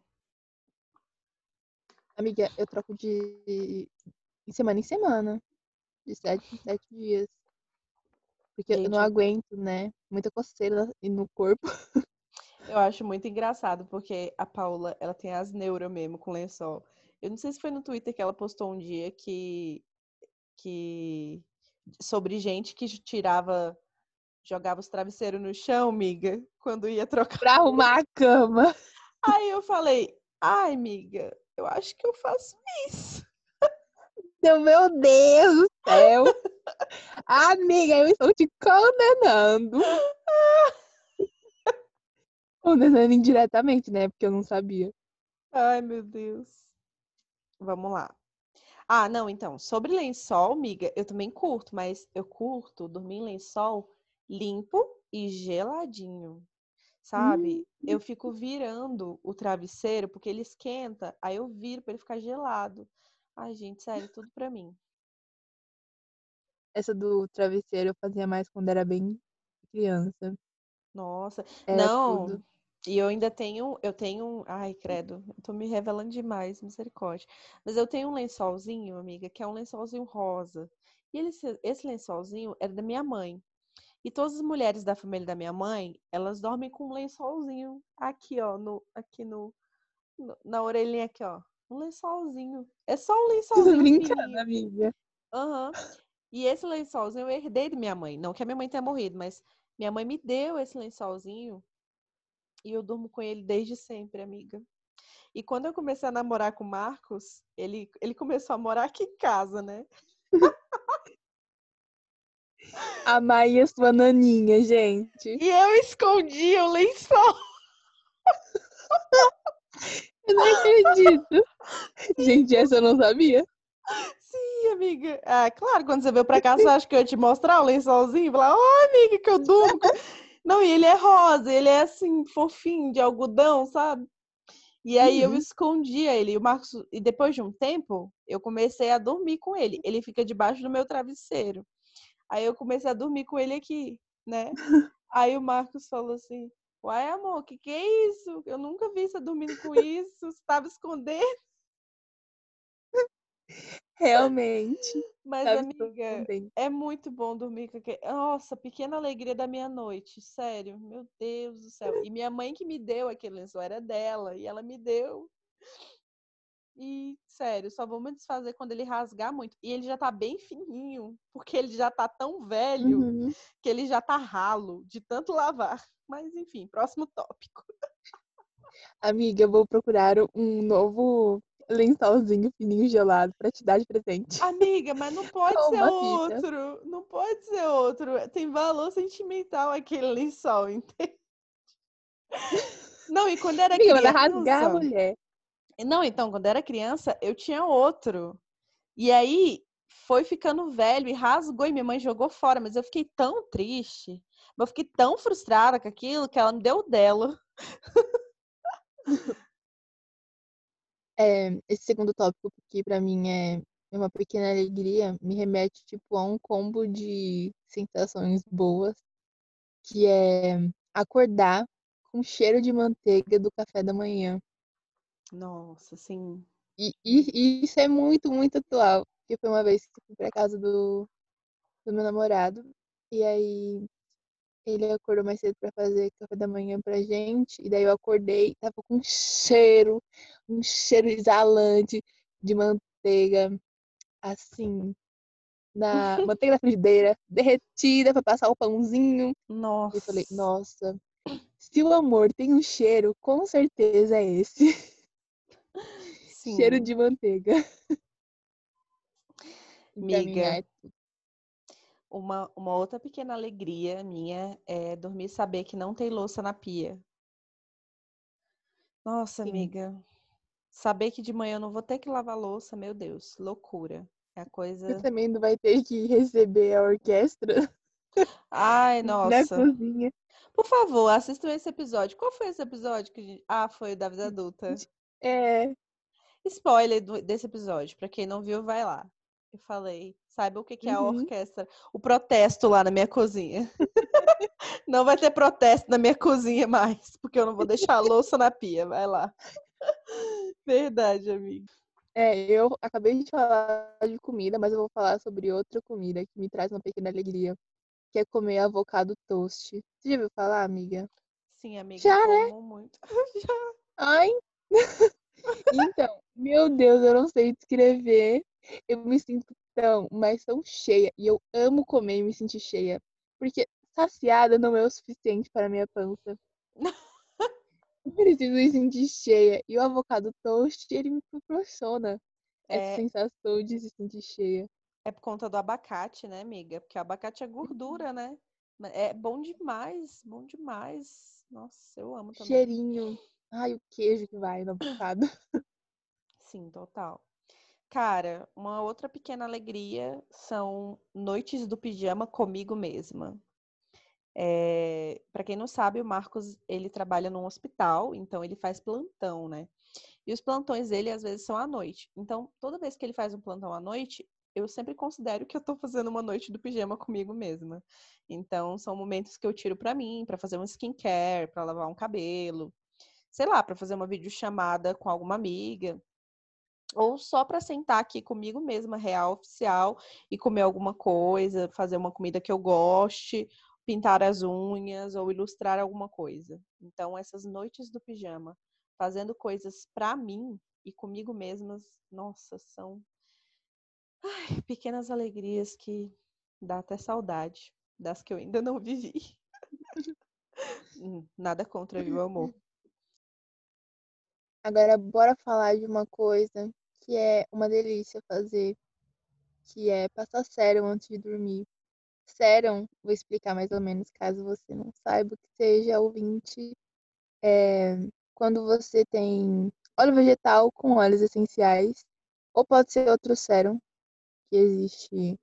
Amiga, eu troco de semana em semana. De sete em sete dias. Porque Gente, eu não aguento, né? Muita coceira no corpo. Eu acho muito engraçado, porque a Paula, ela tem as neuras mesmo com lençol. Eu não sei se foi no Twitter que ela postou um dia que. que sobre gente que tirava. jogava os travesseiros no chão, miga, quando ia trocar. Pra arrumar a cama. Aí eu falei, ai, miga, eu acho que eu faço isso. Meu Deus do céu! Amiga, eu estou te condenando. Condenando indiretamente, né? Porque eu não sabia. Ai, meu Deus. Vamos lá. Ah, não, então, sobre lençol, miga, eu também curto, mas eu curto dormir em lençol limpo e geladinho. Sabe? Hum. Eu fico virando o travesseiro porque ele esquenta, aí eu viro para ele ficar gelado. Ai, gente, sério, tudo pra mim. Essa do travesseiro eu fazia mais quando era bem criança. Nossa, era não. Tudo. E eu ainda tenho, eu tenho, ai, credo, eu tô me revelando demais, misericórdia. Mas eu tenho um lençolzinho, amiga, que é um lençolzinho rosa. E ele, esse lençolzinho era da minha mãe. E todas as mulheres da família da minha mãe, elas dormem com um lençolzinho aqui, ó, no, aqui no, no na orelhinha aqui, ó. Um lençolzinho. É só um lençolzinho. Tô brincando, amiga. Aham. Uhum. E esse lençolzinho eu herdei de minha mãe. Não que a minha mãe tenha morrido, mas minha mãe me deu esse lençolzinho e eu durmo com ele desde sempre, amiga. E quando eu comecei a namorar com o Marcos, ele, ele começou a morar aqui em casa, né? A Maia, sua naninha, gente. E eu escondi o lençol. Eu não acredito. Gente, essa eu não sabia. Sim, amiga. Ah, claro, quando você veio pra cá, você acha que eu ia te mostrar o lençolzinho? E falar, ó, oh, amiga, que eu durmo. Não, e ele é rosa, ele é assim, fofinho, de algodão, sabe? E aí uhum. eu escondia ele. E o Marcos, e depois de um tempo, eu comecei a dormir com ele. Ele fica debaixo do meu travesseiro. Aí eu comecei a dormir com ele aqui, né? Aí o Marcos falou assim: Uai, amor, o que, que é isso? Eu nunca vi você dormindo com isso. Você estava escondendo. Realmente. Mas, amiga, é muito bom dormir com aquele. Nossa, pequena alegria da minha noite. Sério, meu Deus do céu. E minha mãe que me deu aquele lençol era dela. E ela me deu. E, sério, só vou me desfazer quando ele rasgar muito. E ele já tá bem fininho, porque ele já tá tão velho uhum. que ele já tá ralo de tanto lavar. Mas, enfim, próximo tópico. Amiga, eu vou procurar um novo lençolzinho fininho gelado para te dar de presente. Amiga, mas não pode ser outro. Não pode ser outro. Tem valor sentimental aquele lençol, entende? Não, e quando era Amiga, criança... rasgar, mulher. Não, então, quando era criança, eu tinha outro. E aí foi ficando velho e rasgou e minha mãe jogou fora, mas eu fiquei tão triste, eu fiquei tão frustrada com aquilo que ela me deu dela. É, esse segundo tópico que para mim é uma pequena alegria me remete tipo a um combo de sensações boas, que é acordar com cheiro de manteiga do café da manhã. Nossa, sim. E, e, e, isso é muito, muito atual. Porque foi uma vez que fui pra casa do, do meu namorado. E aí ele acordou mais cedo para fazer café da manhã pra gente. E daí eu acordei, tava com um cheiro, um cheiro exalante de manteiga. Assim, na manteiga da frigideira, derretida para passar o pãozinho. Nossa. E eu falei, nossa, se o amor tem um cheiro, com certeza é esse. Sim. cheiro de manteiga. Pra mim, Miga, é uma, uma outra pequena alegria minha é dormir e saber que não tem louça na pia. Nossa, Sim. amiga. Saber que de manhã eu não vou ter que lavar louça, meu Deus, loucura. É a Você coisa. também não vai ter que receber a orquestra Ai, na nossa. cozinha. Por favor, assistam esse episódio. Qual foi esse episódio que. Ah, foi o da vida adulta. É, Spoiler do- desse episódio. Pra quem não viu, vai lá. Eu falei, saiba o que que é a Uhum. orquestra. O protesto lá na minha cozinha. Não vai ter protesto na minha cozinha mais, porque eu não vou deixar a louça na pia. Vai lá. Verdade, amigo. é, eu acabei de falar de comida, mas eu vou falar sobre outra comida que me traz uma pequena alegria, que é comer avocado toast. Você já ouviu falar, amiga? Sim, amiga, Já, como muito. Ai! Então, meu Deus, eu não sei descrever. Eu me sinto tão, mas tão cheia. E eu amo comer e me sentir cheia. Porque saciada não é o suficiente para a minha pança. Eu preciso me sentir cheia. E o avocado toast, ele me proporciona essa É, sensação de se sentir cheia. é por conta do abacate, né, amiga? Porque o abacate é gordura, né? Mas É bom demais, bom demais. Nossa, eu amo também. Cheirinho. Ai, o queijo que vai no avocado. Sim, total. Cara, uma outra pequena alegria são noites do pijama comigo mesma. É, para quem não sabe, o Marcos ele trabalha num hospital, então ele faz plantão, né? E os plantões dele às vezes são à noite. Então, toda vez que ele faz um plantão à noite, eu sempre considero que eu tô fazendo uma noite do pijama comigo mesma. Então, são momentos que eu tiro pra mim, pra fazer um skincare, pra lavar um cabelo, sei lá, pra fazer uma videochamada com alguma amiga ou só para sentar aqui comigo mesma, real, oficial, e comer alguma coisa, fazer uma comida que eu goste, pintar as unhas ou ilustrar alguma coisa. Então, essas noites do pijama, fazendo coisas para mim e comigo mesmas, nossa, são ai, pequenas alegrias que dá até saudade das que eu ainda não vivi. Nada contra, viu, amor? Agora, bora falar de uma coisa que é uma delícia fazer, que é passar sérum antes de dormir. Sérum, vou explicar mais ou menos, caso você não saiba, que seja ouvinte, é quando você tem óleo vegetal com óleos essenciais, ou pode ser outro sérum que existe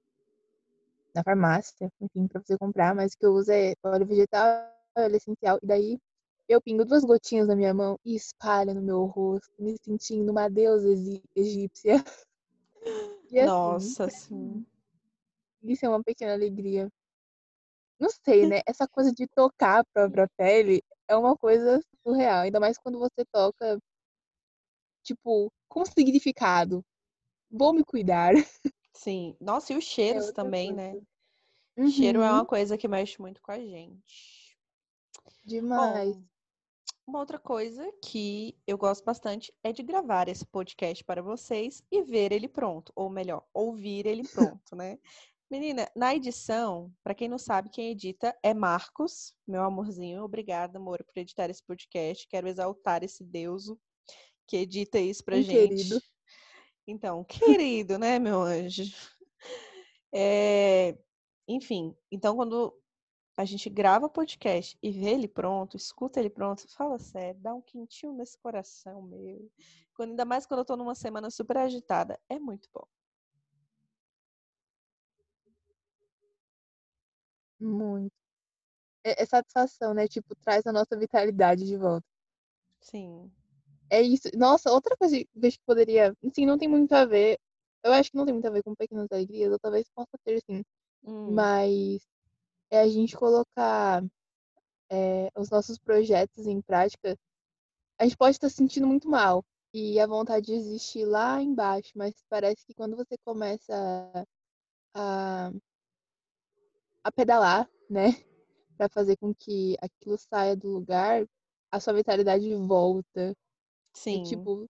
na farmácia, enfim, para você comprar, mas o que eu uso é óleo vegetal, óleo essencial, e daí eu pingo duas gotinhas na minha mão e espalho no meu rosto, me sentindo uma deusa egípcia. E assim, Nossa, sim. isso é uma pequena alegria. Não sei, né? Essa coisa de tocar a própria pele é uma coisa surreal, ainda mais quando você toca, tipo, com significado. Vou me cuidar. Sim. Nossa, e os É cheiros outra também, né? coisa. Cheiro é Uhum, uma coisa que mexe muito com a gente. demais. Bom, uma outra coisa que eu gosto bastante é de gravar esse podcast para vocês e ver ele pronto, ou melhor, ouvir ele pronto, né? Menina, na edição, para quem não sabe, quem edita é Marcos, meu amorzinho. Obrigada, amor, por editar esse podcast. Quero exaltar esse deuso que edita isso pra Um gente. querido. Então, querido, né, meu anjo? É, Enfim, então quando a gente grava o podcast e vê ele pronto, escuta ele pronto, fala sério, dá um quentinho nesse coração meu. Quando, ainda mais quando eu tô numa semana super agitada, é muito bom. Muito. É, é satisfação, né? Tipo, traz a nossa vitalidade de volta. Sim. É isso. Nossa, outra coisa que poderia. Assim, não tem muito a ver. Eu acho que não tem muito a ver com pequenas alegrias, ou talvez possa ter, sim. Hum, Mas é a gente colocar é, os nossos projetos em prática. A gente pode estar se sentindo muito mal e a vontade de existir lá embaixo, mas parece que quando você começa a, a pedalar, né, para fazer com que aquilo saia do lugar, a sua vitalidade volta. E sim. tipo,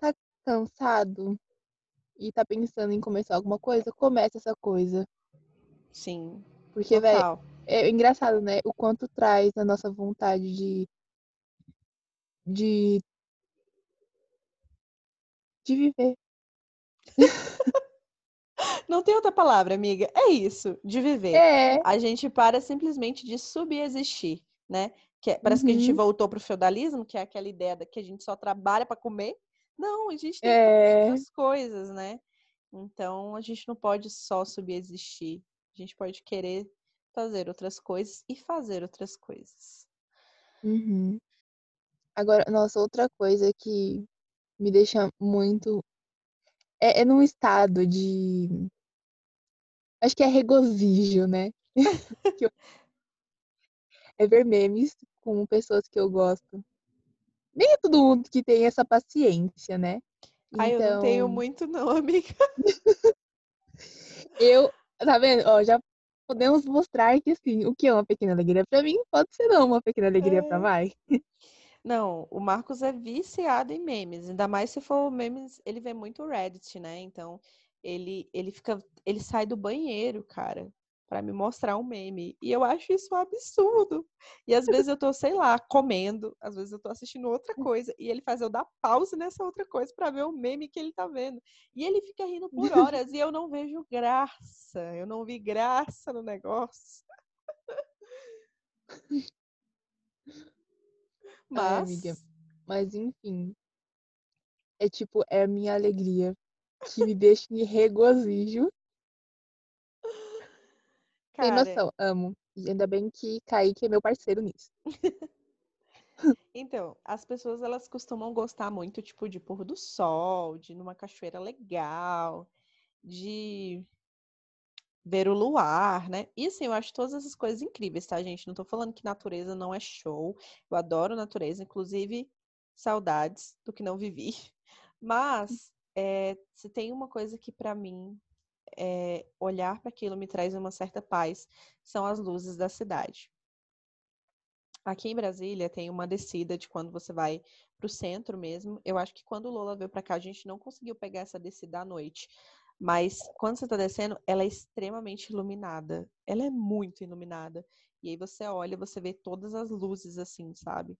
tá cansado? e tá pensando em começar alguma coisa, comece essa coisa. Sim. Porque, velho, é engraçado, né? O quanto traz a nossa vontade de. de. de viver. Não tem outra palavra, amiga. É isso, de viver. É. A gente para simplesmente de subexistir, né? Que é, parece uhum. que a gente uhum. voltou pro feudalismo, que é aquela ideia de que a gente só trabalha para comer. Não, a gente tem é. outras coisas, né? Então a gente não pode só subexistir. A gente pode querer fazer outras coisas e fazer outras coisas. Uhum. Agora, nossa, outra coisa que me deixa muito. É, é num estado de. Acho que é regozijo, né? eu... É ver memes com pessoas que eu gosto. Nem é todo mundo que tem essa paciência, né? Ah, então... eu não tenho então muito, não, amiga. eu, tá vendo? Ó, já podemos mostrar que, assim, o que é uma pequena alegria para mim pode ser não uma pequena alegria é... para Mai. Não, o Marcos é viciado em memes, ainda mais se for memes, ele vê muito Reddit, né? Então, ele ele fica, ele sai do banheiro, cara, para me mostrar um meme. E eu acho isso um absurdo. E às vezes eu tô, sei lá, comendo, às vezes eu tô assistindo outra coisa e ele faz eu dar pause nessa outra coisa para ver o meme que ele tá vendo. E ele fica rindo por horas e eu não vejo graça. Eu não vi graça no negócio. Mas, Ai, amiga, mas enfim, é tipo, é a minha alegria que me deixa em regozijo tem noção, amo. E ainda bem que Kaique é meu parceiro nisso. Então, as pessoas elas costumam gostar muito, tipo, de pôr do sol, de ir numa cachoeira legal, de ver o luar, né? E assim, eu acho todas essas coisas incríveis, tá, gente? Não tô falando que natureza não é show. Eu adoro natureza, inclusive saudades do que não vivi. Mas é, se tem uma coisa que para mim é, olhar para aquilo me traz uma certa paz são as luzes da cidade. Aqui em Brasília tem uma descida de quando você vai para o centro mesmo. Eu acho que quando o Lola veio para cá, a gente não conseguiu pegar essa descida à noite. Mas quando você está descendo, ela é extremamente iluminada. Ela é muito iluminada. E aí você olha, você vê todas as luzes assim, sabe?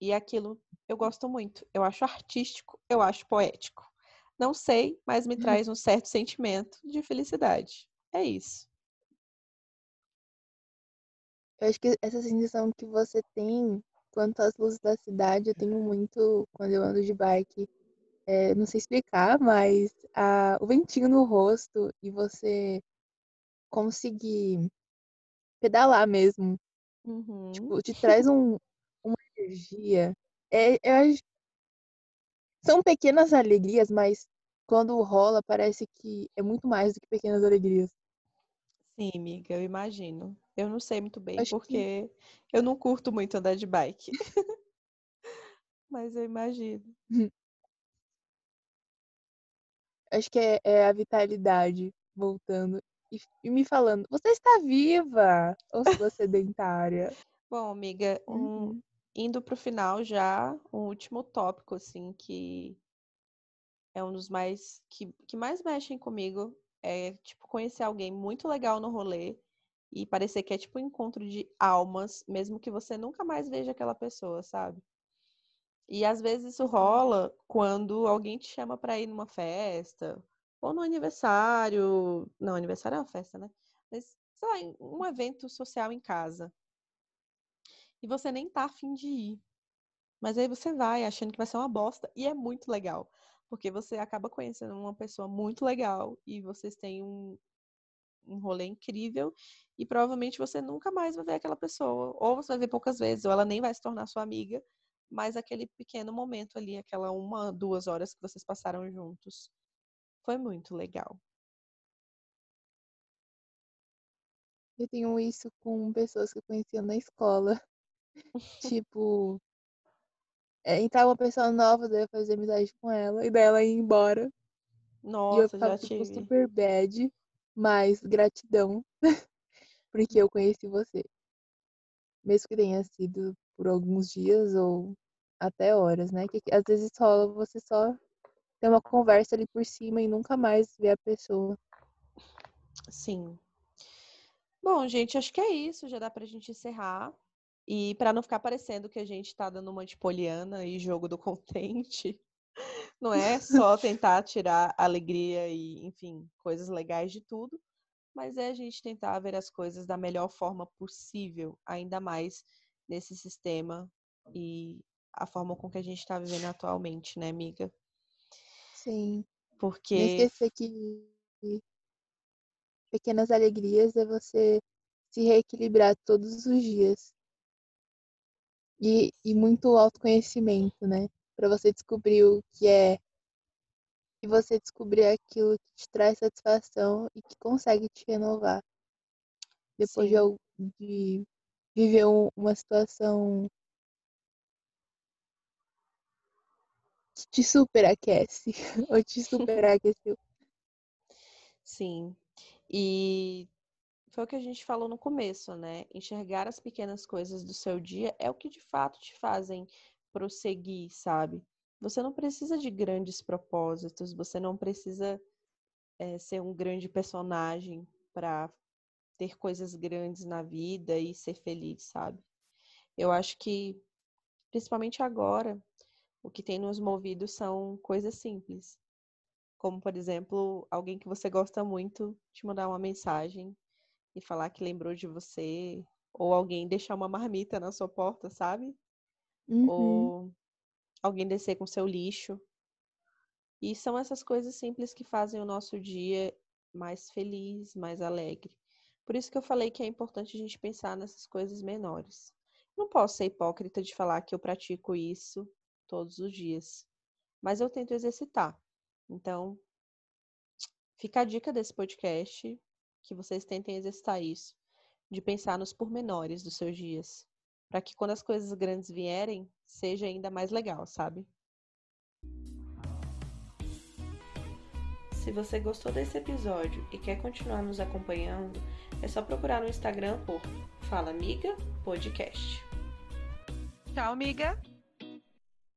E aquilo eu gosto muito. Eu acho artístico, eu acho poético. Não sei, mas me traz um certo sentimento de felicidade. É isso. Eu acho que essa sensação que você tem quanto às luzes da cidade, eu tenho muito quando eu ando de bike. É, não sei explicar, mas a, o ventinho no rosto e você conseguir pedalar mesmo. Uhum. Tipo, te traz um, uma energia. É, eu acho, são pequenas alegrias, mas quando rola, parece que é muito mais do que pequenas alegrias. Sim, amiga, eu imagino. Eu não sei muito bem, Acho porque que... eu não curto muito andar de bike. Mas eu imagino. Acho que é, é a vitalidade voltando e, e, me falando: Você está viva? Ou sua sedentária? Bom, amiga, um, uhum indo para o final já, um último tópico, assim, que é um dos mais que, que mais mexem comigo. É, tipo, conhecer alguém muito legal no rolê e parecer que é tipo um encontro de almas, mesmo que você nunca mais veja aquela pessoa, sabe? E às vezes isso rola quando alguém te chama para ir numa festa, ou no aniversário. Não, aniversário é uma festa, né? Mas, sei lá, um evento social em casa e você nem tá afim de ir. Mas aí você vai achando que vai ser uma bosta e é muito legal, porque você acaba conhecendo uma pessoa muito legal e vocês têm um, um rolê incrível e provavelmente você nunca mais vai ver aquela pessoa, ou você vai ver poucas vezes, ou ela nem vai se tornar sua amiga, mas aquele pequeno momento ali, aquela uma, duas horas que vocês passaram juntos, foi muito legal. Eu tenho isso com pessoas que eu conhecia na escola. Tipo, é, entrar uma pessoa nova, daí eu fazer amizade com ela, e daí ela ir embora. Nossa, e eu ficava, já tipo, tive. super bad, mas gratidão, porque eu conheci você. Mesmo que tenha sido por alguns dias ou até horas, né? Que às vezes rola você só ter uma conversa ali por cima e nunca mais ver a pessoa. Sim. Bom, gente, acho que é isso. Já dá pra gente encerrar. E para não ficar parecendo que a gente tá dando uma de poliana e jogo do contente, não é só tentar tirar alegria e, enfim, coisas legais de tudo, mas é a gente tentar ver as coisas da melhor forma possível, ainda mais nesse sistema e a forma com que a gente está vivendo atualmente, né, amiga? Sim. Porque. Não esquecer que pequenas alegrias é você se reequilibrar todos os dias. E, e muito autoconhecimento, né? Para você descobrir o que é. E você descobrir aquilo que te traz satisfação e que consegue te renovar. Depois de, de, viver uma situação que te superaquece ou te superaqueceu. Sim. E foi o que a gente falou no começo, né? Enxergar as pequenas coisas do seu dia é o que de fato te fazem prosseguir, sabe? Você não precisa de grandes propósitos, você não precisa é, ser um grande personagem para ter coisas grandes na vida e ser feliz, sabe? Eu acho que, principalmente agora, o que tem nos movido são coisas simples. Como, por exemplo, alguém que você gosta muito te mandar uma mensagem e falar que lembrou de você, ou alguém deixar uma marmita na sua porta, sabe? Uhum. Ou alguém descer com seu lixo. E são essas coisas simples que fazem o nosso dia mais feliz, mais alegre. Por isso que eu falei que é importante a gente pensar nessas coisas menores. Não posso ser hipócrita de falar que eu pratico isso todos os dias, mas eu tento exercitar. Então, fica a dica desse podcast que vocês tentem exercitar isso, de pensar nos pormenores dos seus dias, para que quando as coisas grandes vierem, seja ainda mais legal, sabe? Se você gostou desse episódio e quer continuar nos acompanhando, é só procurar no Instagram por Fala Amiga Podcast. Tchau, amiga!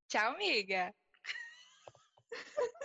Tchau, amiga!